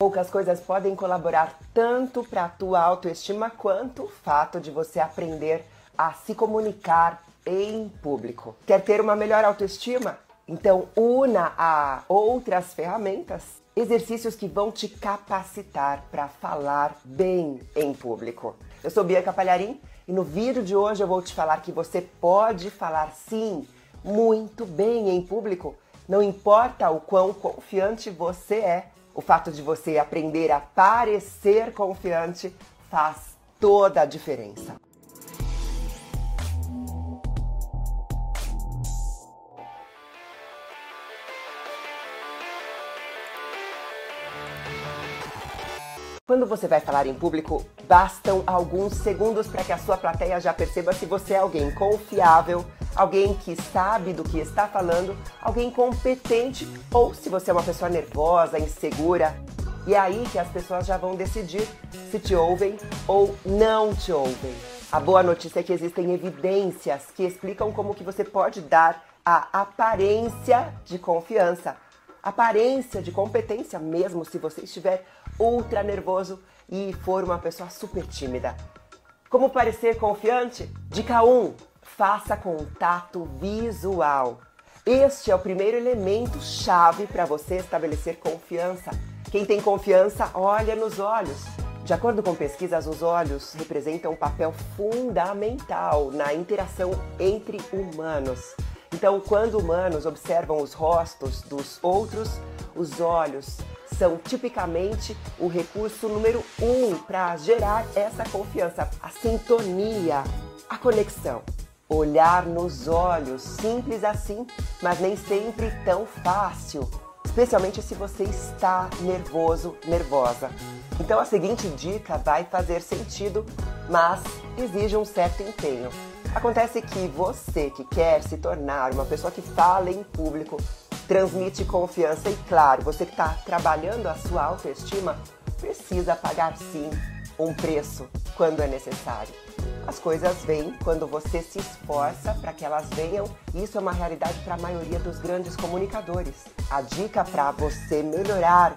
Poucas coisas podem colaborar tanto para a tua autoestima quanto o fato de você aprender a se comunicar em público. Quer ter uma melhor autoestima? Então, una a outras ferramentas, exercícios que vão te capacitar para falar bem em público. Eu sou Bianca Palharim e no vídeo de hoje eu vou te falar que você pode falar sim muito bem em público, não importa o quão confiante você é. O fato de você aprender a parecer confiante faz toda a diferença. Quando você vai falar em público, bastam alguns segundos para que a sua plateia já perceba se você é alguém confiável, alguém que sabe do que está falando, alguém competente ou se você é uma pessoa nervosa, insegura. E é aí que as pessoas já vão decidir se te ouvem ou não te ouvem. A boa notícia é que existem evidências que explicam como que você pode dar a aparência de confiança, aparência de competência mesmo se você estiver ultra nervoso e for uma pessoa super tímida. Como parecer confiante? Dica 1: faça contato visual. Este é o primeiro elemento chave para você estabelecer confiança. Quem tem confiança olha nos olhos. De acordo com pesquisas, os olhos representam um papel fundamental na interação entre humanos. Então, quando humanos observam os rostos dos outros, os olhos são tipicamente o recurso número um para gerar essa confiança, a sintonia, a conexão. Olhar nos olhos, simples assim, mas nem sempre tão fácil, especialmente se você está nervoso, nervosa. Então a seguinte dica vai fazer sentido, mas exige um certo empenho. Acontece que você que quer se tornar uma pessoa que fala em público transmite confiança e, claro, você que está trabalhando a sua autoestima precisa pagar sim um preço quando é necessário. As coisas vêm quando você se esforça para que elas venham. Isso é uma realidade para a maioria dos grandes comunicadores. A dica para você melhorar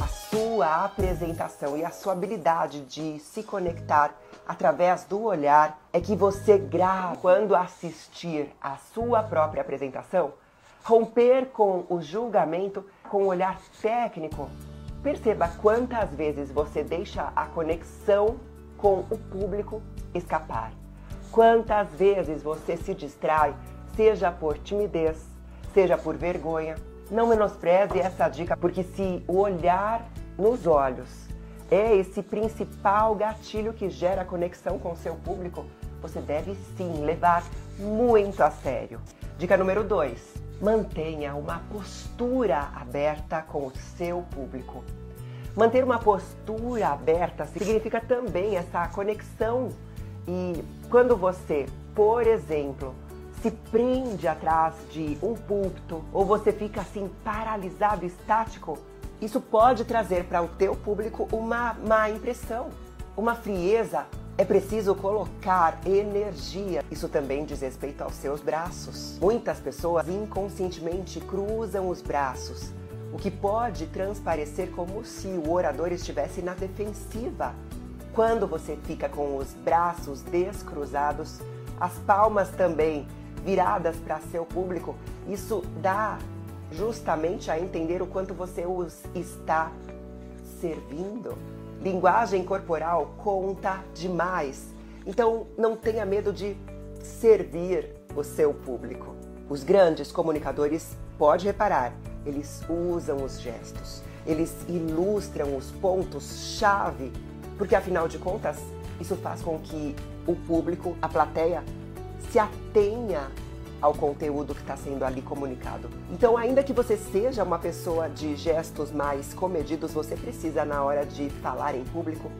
a sua apresentação e a sua habilidade de se conectar através do olhar é que você grave quando assistir a sua própria apresentação Romper com o julgamento com o olhar técnico. Perceba quantas vezes você deixa a conexão com o público escapar. Quantas vezes você se distrai, seja por timidez, seja por vergonha. Não menospreze essa dica, porque se o olhar nos olhos é esse principal gatilho que gera conexão com o seu público, você deve sim levar muito a sério. Dica número 2 mantenha uma postura aberta com o seu público. Manter uma postura aberta significa também essa conexão. E quando você, por exemplo, se prende atrás de um púlpito ou você fica assim paralisado, estático, isso pode trazer para o teu público uma má impressão, uma frieza é preciso colocar energia. Isso também diz respeito aos seus braços. Muitas pessoas inconscientemente cruzam os braços, o que pode transparecer como se o orador estivesse na defensiva. Quando você fica com os braços descruzados, as palmas também viradas para seu público, isso dá justamente a entender o quanto você os está servindo. Linguagem corporal conta demais. Então não tenha medo de servir o seu público. Os grandes comunicadores, pode reparar, eles usam os gestos, eles ilustram os pontos-chave, porque afinal de contas, isso faz com que o público, a plateia, se atenha ao conteúdo que está sendo ali comunicado. Então, ainda que você seja uma pessoa de gestos mais comedidos, você precisa, na hora de falar em público,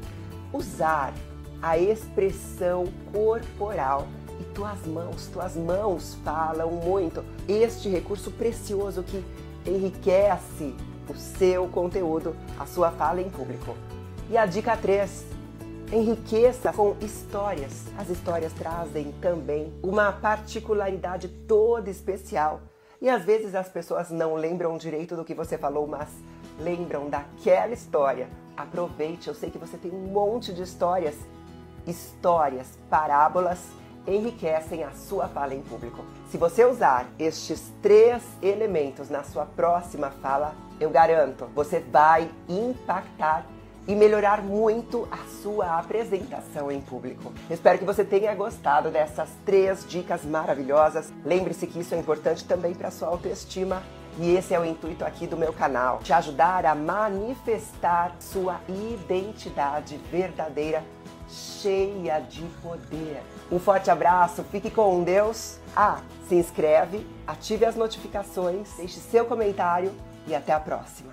usar a expressão corporal e tuas mãos. Tuas mãos falam muito. Este recurso precioso que enriquece o seu conteúdo, a sua fala em público. E a dica 3 enriqueça com histórias. As histórias trazem também uma particularidade toda especial. E às vezes as pessoas não lembram direito do que você falou, mas lembram daquela história. Aproveite, eu sei que você tem um monte de histórias. Histórias, parábolas enriquecem a sua fala em público. Se você usar estes três elementos na sua próxima fala, eu garanto, você vai impactar e melhorar muito a sua apresentação em público. Espero que você tenha gostado dessas três dicas maravilhosas. Lembre-se que isso é importante também para sua autoestima. E esse é o intuito aqui do meu canal, te ajudar a manifestar sua identidade verdadeira, cheia de poder. Um forte abraço, fique com Deus. Ah, se inscreve, ative as notificações, deixe seu comentário e até a próxima.